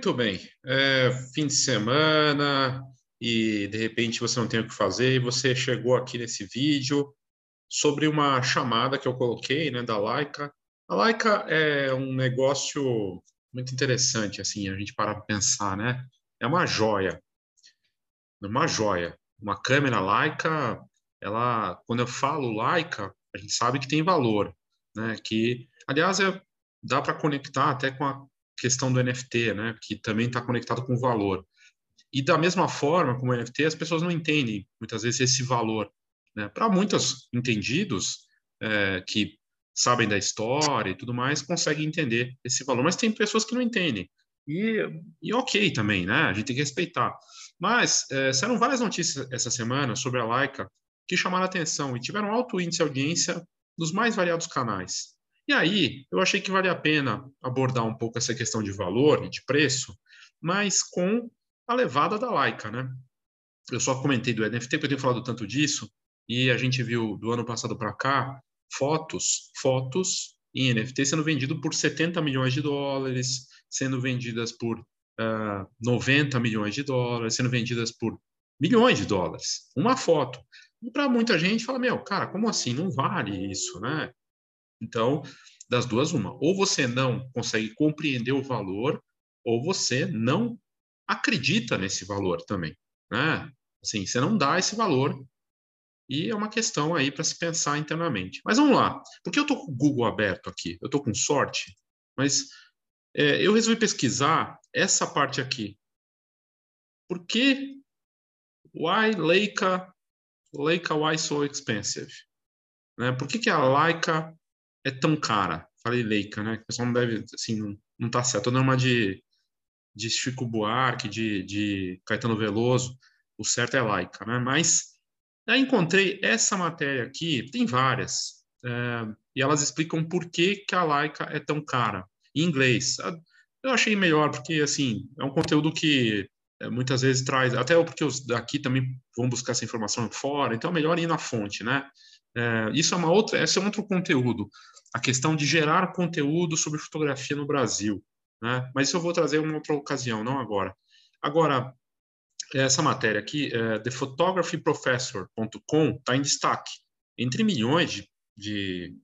Muito bem. É, fim de semana e de repente você não tem o que fazer e você chegou aqui nesse vídeo sobre uma chamada que eu coloquei, né, da Laika. A Laika é um negócio muito interessante, assim, a gente para pensar, né? É uma joia, uma joia. Uma câmera Leica, ela, quando eu falo Leica, a gente sabe que tem valor, né? Que, aliás, é, dá para conectar até com a questão do NFT, né? Que também está conectado com o valor. E da mesma forma, como o NFT, as pessoas não entendem muitas vezes esse valor. Né? Para muitos entendidos é, que sabem da história e tudo mais, conseguem entender esse valor. Mas tem pessoas que não entendem. E, e ok também, né? A gente tem que respeitar. Mas é, saíram várias notícias essa semana sobre a Laika que chamaram atenção e tiveram alto índice de audiência nos mais variados canais. E aí, eu achei que vale a pena abordar um pouco essa questão de valor e de preço, mas com a levada da Laika, né? Eu só comentei do NFT porque eu tenho falado tanto disso, e a gente viu do ano passado para cá fotos, fotos em NFT sendo vendido por 70 milhões de dólares, sendo vendidas por uh, ah, 90 milhões de dólares, sendo vendidas por milhões de dólares. Uma foto. E para muita gente fala, meu, cara, como assim? Não vale isso, né? Então, das duas, uma. Ou você não consegue compreender o valor, ou você não acredita nesse valor também, né? Assim, você não dá esse valor e é uma questão aí para se pensar internamente. Mas vamos lá. Por que eu estou com o Google aberto aqui? Eu estou com sorte, mas é, eu resolvi pesquisar essa parte aqui. Por que why Leica, Leica why so expensive? Né? Por que, que a Leica é tão cara? Falei Leica, né? O pessoal não deve, assim, não, não tá certo. Estou dando uma de, de Chico Buarque, de, de Caetano Veloso. O certo é Leica, né? Mas Aí encontrei essa matéria aqui, tem várias, é, e elas explicam por que, que a Laika é tão cara, em inglês. Eu achei melhor, porque, assim, é um conteúdo que é, muitas vezes traz, até porque os daqui também vão buscar essa informação fora, então é melhor ir na fonte, né? É, isso é uma outra, esse é outro conteúdo, a questão de gerar conteúdo sobre fotografia no Brasil, né? Mas isso eu vou trazer em uma outra ocasião, não agora. Agora, essa matéria aqui, é, thephotographyprofessor.com, está em destaque, entre milhões de, de,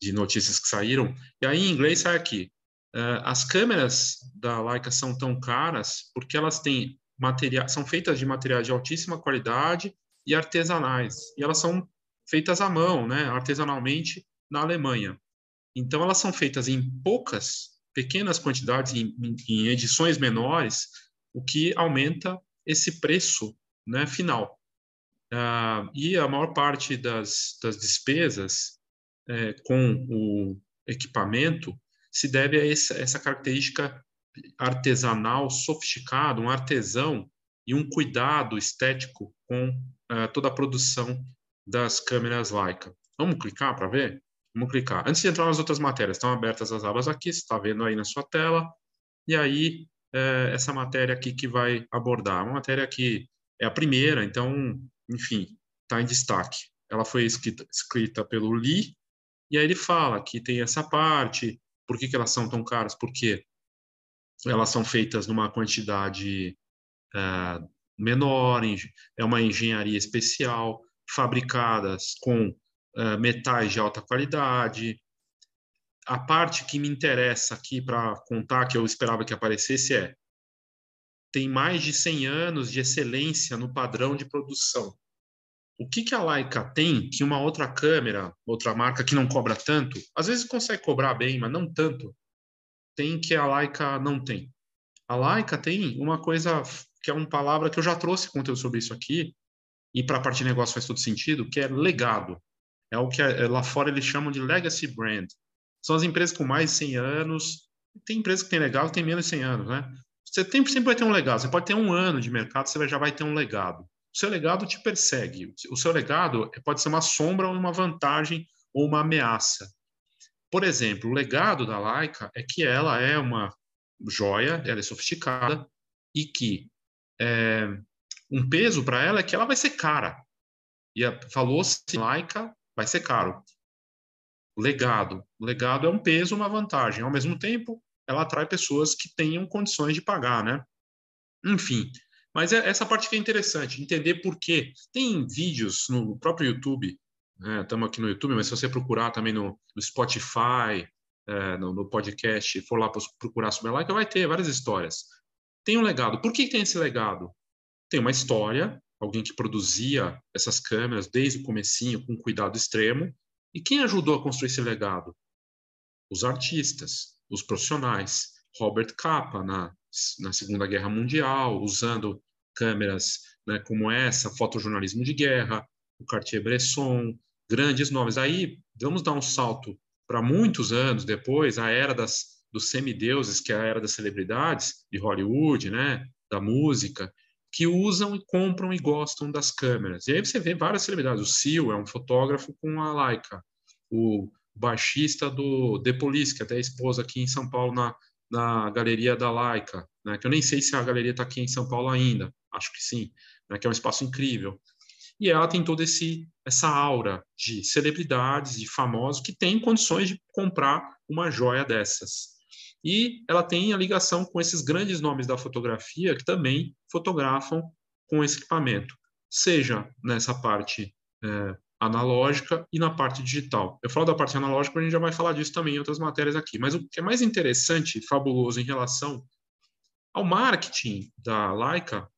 de, notícias que saíram. E aí, em inglês, sai aqui. É, as câmeras da Leica são tão caras porque elas têm material, são feitas de materiais de altíssima qualidade e artesanais. E elas são feitas à mão, né, artesanalmente, na Alemanha. Então, elas são feitas em poucas, pequenas quantidades, em, em edições menores, o que aumenta esse preço né, final. Ah, e a maior parte das, das despesas é, com o equipamento se deve a essa, essa característica artesanal sofisticada, um artesão e um cuidado estético com uh, toda a produção das câmeras Leica. Vamos clicar para ver? Vamos clicar. Antes de entrar nas outras matérias, estão abertas as abas aqui, você está vendo aí na sua tela. E aí, é, essa matéria aqui que vai abordar. Uma matéria que é a primeira, então, enfim, está em destaque. Ela foi escrita, escrita, pelo Lee, e aí ele fala que tem essa parte, por que, que elas são tão caras? Porque elas são feitas numa quantidade é, menor, é uma engenharia especial, fabricadas com é, metais de alta qualidade, a parte que me interessa aqui para contar, que eu esperava que aparecesse, é tem mais de 100 anos de excelência no padrão de produção. O que, que a Leica tem que uma outra câmera, outra marca que não cobra tanto, às vezes consegue cobrar bem, mas não tanto, tem que a Leica não tem. A Leica tem uma coisa que é uma palavra que eu já trouxe conteúdo sobre isso aqui, e para a parte de negócio faz todo sentido, que é legado. É o que é, lá fora eles chamam de legacy brand. São as empresas com mais de 100 anos. Tem empresas que tem legado, tem menos de 100 anos, né? Você tem, sempre vai ter um legado. Você pode ter um ano de mercado, você já vai ter um legado. O seu legado te persegue. O seu legado pode ser uma sombra ou uma vantagem ou uma ameaça. Por exemplo, o legado da Leica é que ela é uma joia, ela é sofisticada e que é, um peso para ela é que ela vai ser cara. E falou-se Leica vai ser caro legado. Legado é um peso, uma vantagem. Ao mesmo tempo, ela atrai pessoas que tenham condições de pagar, né? Enfim, mas é essa parte que é interessante, entender por quê. Tem vídeos no próprio YouTube, estamos né? aqui no YouTube, mas se você procurar também no, no Spotify, é, no, no, podcast, for lá procurar sobre a Leica, vai ter várias histórias. Tem um legado. Por que tem esse legado? Tem uma história, alguém que produzia essas câmeras desde o comecinho com cuidado extremo. E quem ajudou a construir esse legado? Os artistas, os profissionais. Robert Capa, na, na Segunda Guerra Mundial, usando câmeras né, como essa, fotojornalismo de guerra, o Cartier-Bresson, grandes nomes. Aí, vamos dar um salto para muitos anos depois, a era das, dos semideuses, que é a era das celebridades de Hollywood, né, da música, que usam e compram e gostam das câmeras. E aí você vê várias celebridades. O Seal é um fotógrafo com a Leica. O baixista do The Police, que até é esposa aqui em São Paulo na, na galeria da Leica, né? que eu nem sei se a galeria está aqui em São Paulo ainda, acho que sim, né? que é um espaço incrível. E ela tem toda esse, essa aura de celebridades, de famosos, que têm condições de comprar uma joia dessas. E ela tem a ligação com esses grandes nomes da fotografia que também fotografam com esse equipamento, seja nessa parte é, analógica e na parte digital. Eu falo da parte analógica, a gente já vai falar disso também em outras matérias aqui. Mas o que é mais interessante fabuloso em relação ao marketing da Leica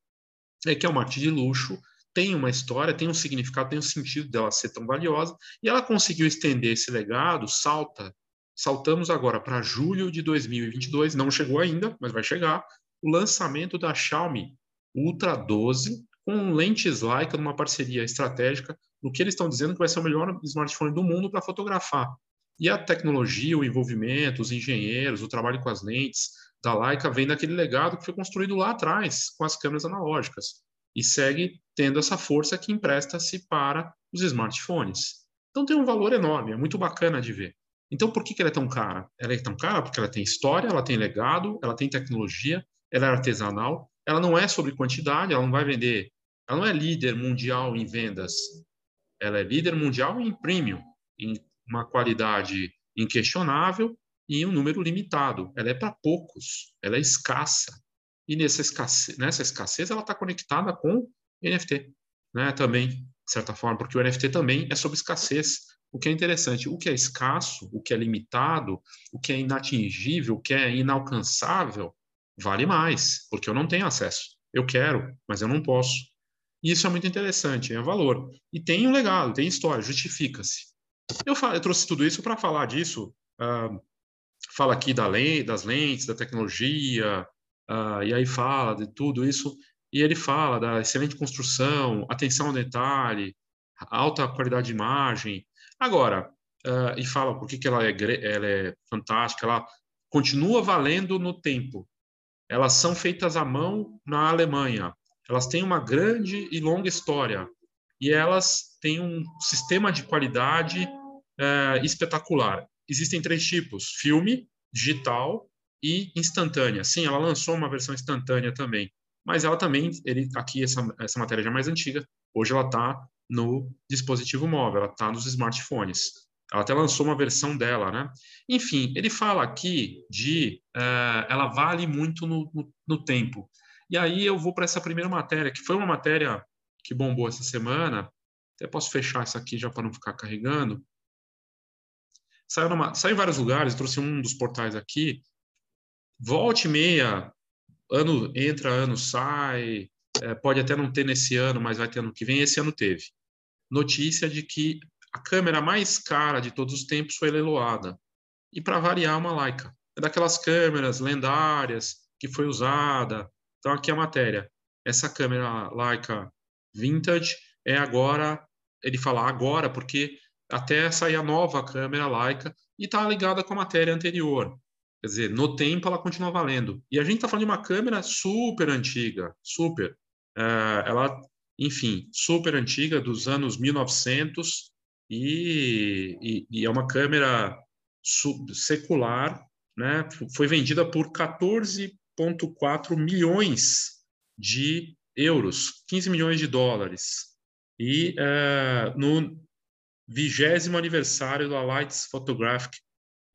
é que é um marketing de luxo, tem uma história, tem um significado, tem um sentido dela ser tão valiosa, e ela conseguiu estender esse legado, salta Saltamos agora para julho de 2022, não chegou ainda, mas vai chegar, o lançamento da Xiaomi Ultra 12 com lentes Leica numa parceria estratégica, no que eles estão dizendo que vai ser o melhor smartphone do mundo para fotografar. E a tecnologia, o envolvimento, os engenheiros, o trabalho com as lentes da Leica vem daquele legado que foi construído lá atrás com as câmeras analógicas e segue tendo essa força que empresta-se para os smartphones. Então tem um valor enorme, é muito bacana de ver. Então, por que, que ela é tão cara? Ela é tão cara porque ela tem história, ela tem legado, ela tem tecnologia, ela é artesanal, ela não é sobre quantidade, ela não vai vender, ela não é líder mundial em vendas, ela é líder mundial em premium, em uma qualidade inquestionável e um número limitado. Ela é para poucos, ela é escassa. E nessa escassez, nessa escassez ela está conectada com NFT, né? Também, de certa forma, porque o NFT também é sobre escassez. O que é interessante, o que é escasso, o que é limitado, o que é inatingível, o que é inalcançável, vale mais, porque eu não tenho acesso. Eu quero, mas eu não posso. E isso é muito interessante, é valor. E tem um legado, tem história, justifica-se. Eu, eu, trouxe tudo isso para falar disso. Uh, fala aqui da lei, das lentes, da tecnologia, uh, e aí fala de tudo isso. E ele fala da excelente construção, atenção ao detalhe, alta qualidade de imagem, Agora, uh, e fala por que, que ela, é, ela é fantástica, ela continua valendo no tempo. Elas são feitas à mão na Alemanha. Elas têm uma grande e longa história. E elas têm um sistema de qualidade uh, espetacular. Existem três tipos: filme, digital e instantânea. Sim, ela lançou uma versão instantânea também. Mas ela também, ele, aqui essa, essa matéria já é mais antiga, hoje ela está no dispositivo móvel, ela está nos smartphones. Ela até lançou uma versão dela, né? Enfim, ele fala aqui de uh, ela vale muito no, no, no, tempo. E aí eu vou para essa primeira matéria, que foi uma matéria que bombou essa semana. Até posso fechar isso aqui já para não ficar carregando. Saiu, numa, saiu em vários lugares, trouxe um dos portais aqui. Volte e meia, ano entra, ano sai. É, pode até não ter nesse ano, mas vai ter ano que vem. Esse ano teve notícia de que a câmera mais cara de todos os tempos foi leiloada. E para variar, uma Leica. É daquelas câmeras lendárias que foi usada. Então, aqui a matéria. Essa câmera Leica Vintage é agora, ele fala agora, porque até sair a nova câmera Leica e está ligada com a matéria anterior. Quer dizer, no tempo ela continua valendo. E a gente está falando de uma câmera super antiga, super. É, ela enfim, super antiga, dos anos 1900, e, e, e é uma câmera secular, né? foi vendida por 14,4 milhões de euros, 15 milhões de dólares. E uh, no vigésimo aniversário da Lights Photographic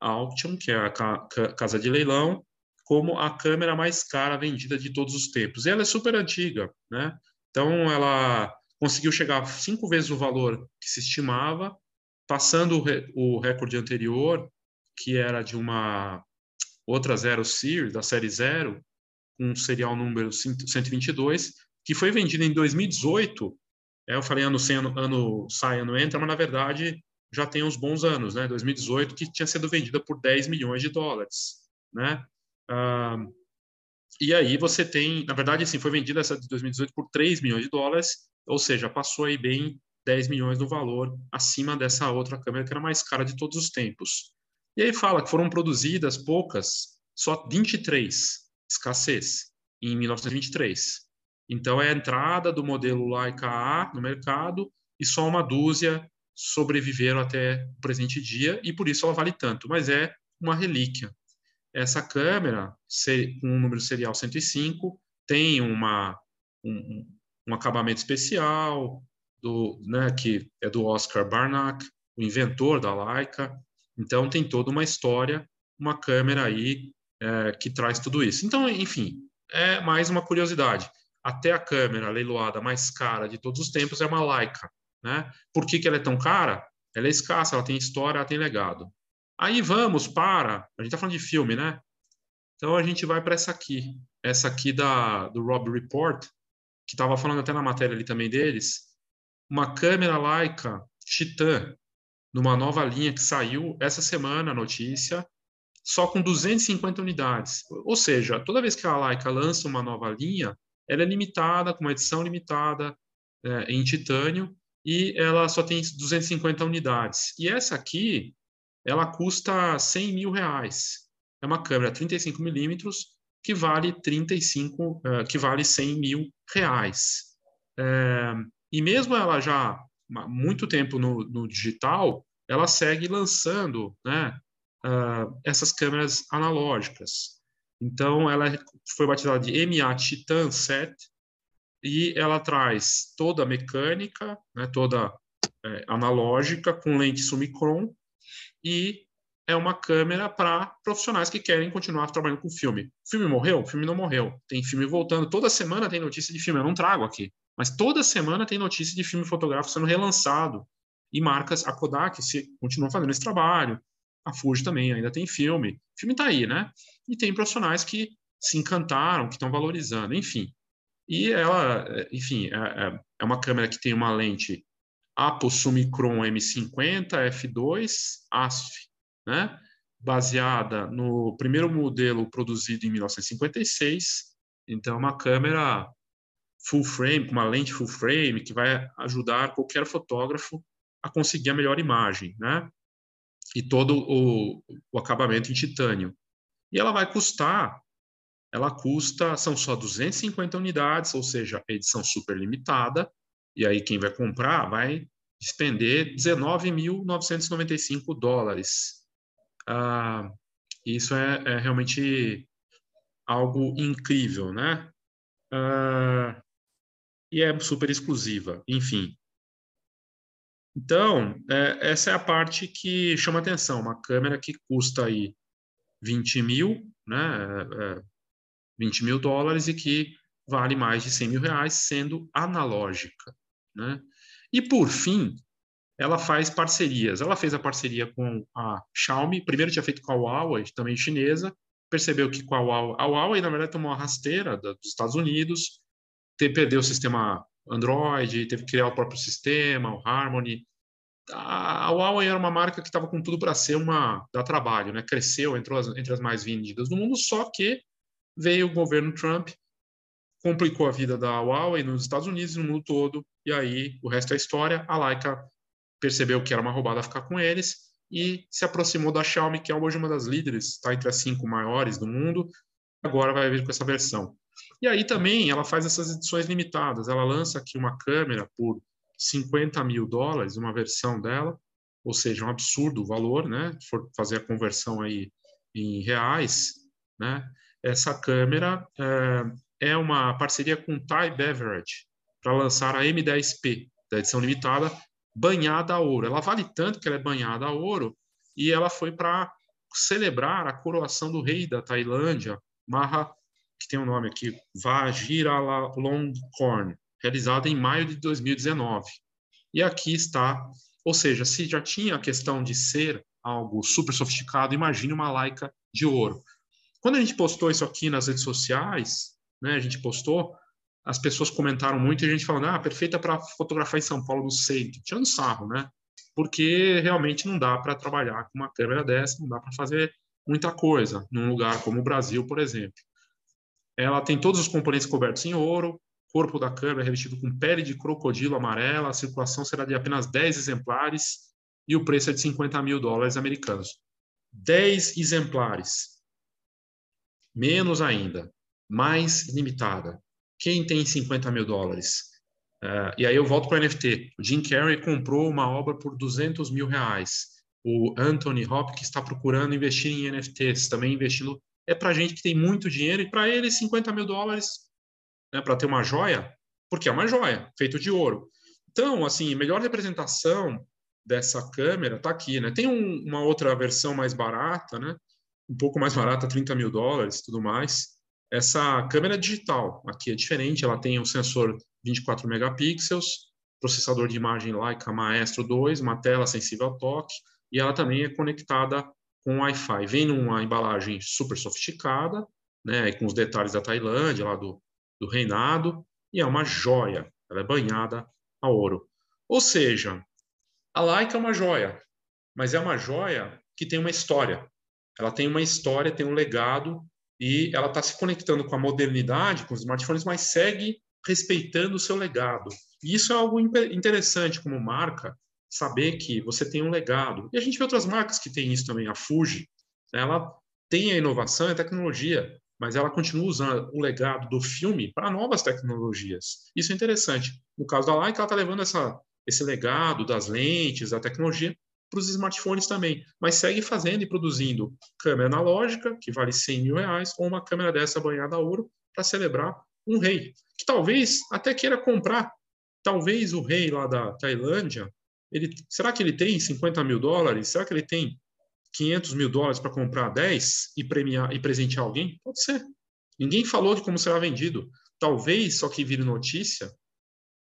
Auction, que é a ca casa de leilão, como a câmera mais cara vendida de todos os tempos. E ela é super antiga, né? Então, ela conseguiu chegar cinco vezes o valor que se estimava, passando o, o recorde anterior, que era de uma outra Zero Series, da série Zero, com um serial número 122, que foi vendida em 2018. É, eu falei ano, sem, ano, ano sai, ano entra, mas na verdade já tem uns bons anos, né? 2018, que tinha sido vendida por 10 milhões de dólares, né? Ah, e aí você tem, na verdade, assim, foi vendida essa de 2018 por 3 milhões de dólares, ou seja, passou aí bem 10 milhões do valor acima dessa outra câmera que era mais cara de todos os tempos. E aí fala que foram produzidas poucas, só 23, escassez, em 1923. Então é a entrada do modelo Leica A no mercado e só uma dúzia sobreviveram até o presente dia e por isso ela vale tanto, mas é uma relíquia. Essa câmera, com o número serial 105, tem uma, um, um acabamento especial, do, né, que é do Oscar Barnack, o inventor da Leica. Então tem toda uma história, uma câmera aí é, que traz tudo isso. Então, enfim, é mais uma curiosidade. Até a câmera leiloada mais cara de todos os tempos é uma Leica. Né? Por que, que ela é tão cara? Ela é escassa, ela tem história, ela tem legado. Aí vamos para. A gente está falando de filme, né? Então a gente vai para essa aqui. Essa aqui da, do Rob Report, que estava falando até na matéria ali também deles. Uma câmera Leica Titan, numa nova linha que saiu essa semana, a notícia, só com 250 unidades. Ou seja, toda vez que a Leica lança uma nova linha, ela é limitada, com uma edição limitada é, em titânio, e ela só tem 250 unidades. E essa aqui, ela custa 100 mil reais. É uma câmera 35 milímetros que vale 35, uh, que vale 100 mil reais. É, e mesmo ela já há muito tempo no, no digital, ela segue lançando, né, uh, essas câmeras analógicas. Então, ela foi batizada de MA Titan 7 e ela traz toda a mecânica, né, toda é, analógica, com lente Summicron e é uma câmera para profissionais que querem continuar trabalhando com filme. O filme morreu? O filme não morreu. Tem filme voltando. Toda semana tem notícia de filme. Eu não trago aqui. Mas toda semana tem notícia de filme fotográfico sendo relançado. E marcas, a Kodak se, continua fazendo esse trabalho. A Fuji também ainda tem filme. O filme está aí, né? E tem profissionais que se encantaram, que estão valorizando. Enfim. E ela, enfim, é, é, é uma câmera que tem uma lente Apple Summicron M50 f2 ASF né? baseada no primeiro modelo produzido em 1956. Então, é uma câmera full frame, com uma lente full frame, que vai ajudar qualquer fotógrafo a conseguir a melhor imagem, né? E todo o, o acabamento em titânio. E ela vai custar, ela custa, são só 250 unidades, ou seja, edição super limitada, e aí quem vai comprar vai despender 19.995 dólares. Ah, isso é, é, realmente algo incrível, né? Ah, e é super exclusiva, enfim. Então, é, essa é a parte que chama atenção, uma câmera que custa aí 20 mil, né, é, 20 mil dólares e que vale mais de 100 mil reais, sendo analógica, né? E por fim, ela faz parcerias. Ela fez a parceria com a Xiaomi, primeiro tinha feito com a Huawei, também chinesa, percebeu que com a Huawei, a Huawei na verdade tomou uma rasteira dos Estados Unidos, perdeu o sistema Android, teve que criar o próprio sistema, o Harmony. A Huawei era uma marca que estava com tudo para ser uma da trabalho, né? Cresceu, entrou as, entre as mais vendidas do mundo, só que veio o governo Trump, complicou a vida da Huawei nos Estados Unidos e no mundo todo, e aí o resto é história. A Leica percebeu que era uma roubada ficar com eles e se aproximou da Xiaomi, que é hoje uma das líderes, está entre as cinco maiores do mundo. Agora vai vir com essa versão. E aí também ela faz essas edições limitadas. Ela lança aqui uma câmera por 50 mil dólares, uma versão dela, ou seja, um absurdo o valor, né? Se for fazer a conversão aí em reais, né? Essa câmera é, é uma parceria com Thai Beverage para lançar a M10P da edição limitada, banhada a ouro. Ela vale tanto que ela é banhada a ouro e ela foi para celebrar a coroação do rei da Tailândia, Maha, que tem um nome aqui, Vajiralongkorn, realizada em maio de 2019. E aqui está, ou seja, se já tinha a questão de ser algo super sofisticado, imagine uma laica de ouro. Quando a gente postou isso aqui nas redes sociais, né, a gente postou, as pessoas comentaram muito e a gente falando, ah, perfeita para fotografar em São Paulo no centro, tirando sarro, né? Porque realmente não dá para trabalhar com uma câmera dessa, não dá para fazer muita coisa num lugar como o Brasil, por exemplo. Ela tem todos os componentes cobertos em ouro, corpo da câmera é revestido com pele de crocodilo amarela, a circulação será de apenas 10 exemplares e o preço é de 50 mil dólares americanos. 10 exemplares. Menos ainda. Mais limitada. Quem tem 50 mil dólares? Uh, e aí eu volto para NFT. O Jim Carrey comprou uma obra por 200 mil reais. O Anthony Hopkins está procurando investir em NFTs, também investindo. É para gente que tem muito dinheiro e para ele 50 mil dólares né, para ter uma joia, porque é uma joia, feito de ouro. Então, assim, melhor representação dessa câmera está aqui, né? Tem um, uma outra versão mais barata, né? Um pouco mais barata, 30 mil dólares, tudo mais. Essa câmera digital aqui é diferente, ela tem um sensor 24 megapixels, processador de imagem Leica Maestro 2, uma tela sensível ao toque, e ela também é conectada com Wi-Fi. Vem numa embalagem super sofisticada, né, com os detalhes da Tailândia, lá do, do reinado, e é uma joia, ela é banhada a ouro. Ou seja, a Leica é uma joia, mas é uma joia que tem uma história. Ela tem uma história, tem um legado, e ela está se conectando com a modernidade, com os smartphones, mas segue respeitando o seu legado. E isso é algo interessante como marca, saber que você tem um legado. E a gente vê outras marcas que têm isso também. A Fuji, ela tem a inovação e a tecnologia, mas ela continua usando o legado do filme para novas tecnologias. Isso é interessante. No caso da Leica, ela está levando essa, esse legado das lentes, da tecnologia, para os smartphones também, mas segue fazendo e produzindo câmera analógica, que vale 100 mil reais, ou uma câmera dessa banhada a ouro para celebrar um rei, que talvez até queira comprar. Talvez o rei lá da Tailândia, ele, será que ele tem 50 mil dólares? Será que ele tem 500 mil dólares para comprar 10 e premiar e presentear alguém? Pode ser. Ninguém falou de como será vendido. Talvez só que vire notícia,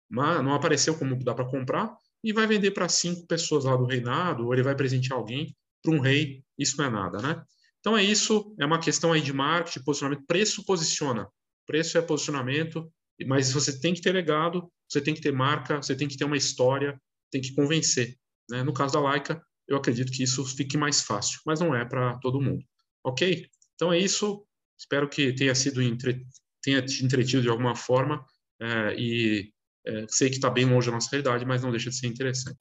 mas não apareceu como dá para comprar e vai vender para cinco pessoas lá do reinado, ou ele vai presentear alguém para um rei, isso não é nada, né? Então é isso, é uma questão aí de marketing, posicionamento, preço posiciona, preço é posicionamento, mas você tem que ter legado, você tem que ter marca, você tem que ter uma história, tem que convencer. Né? No caso da Laika, eu acredito que isso fique mais fácil, mas não é para todo mundo. Ok? Então é isso. Espero que tenha sido entre... tenha te entretido de alguma forma é, e é, sei que está bem longe da nossa realidade, mas não deixa de ser interessante.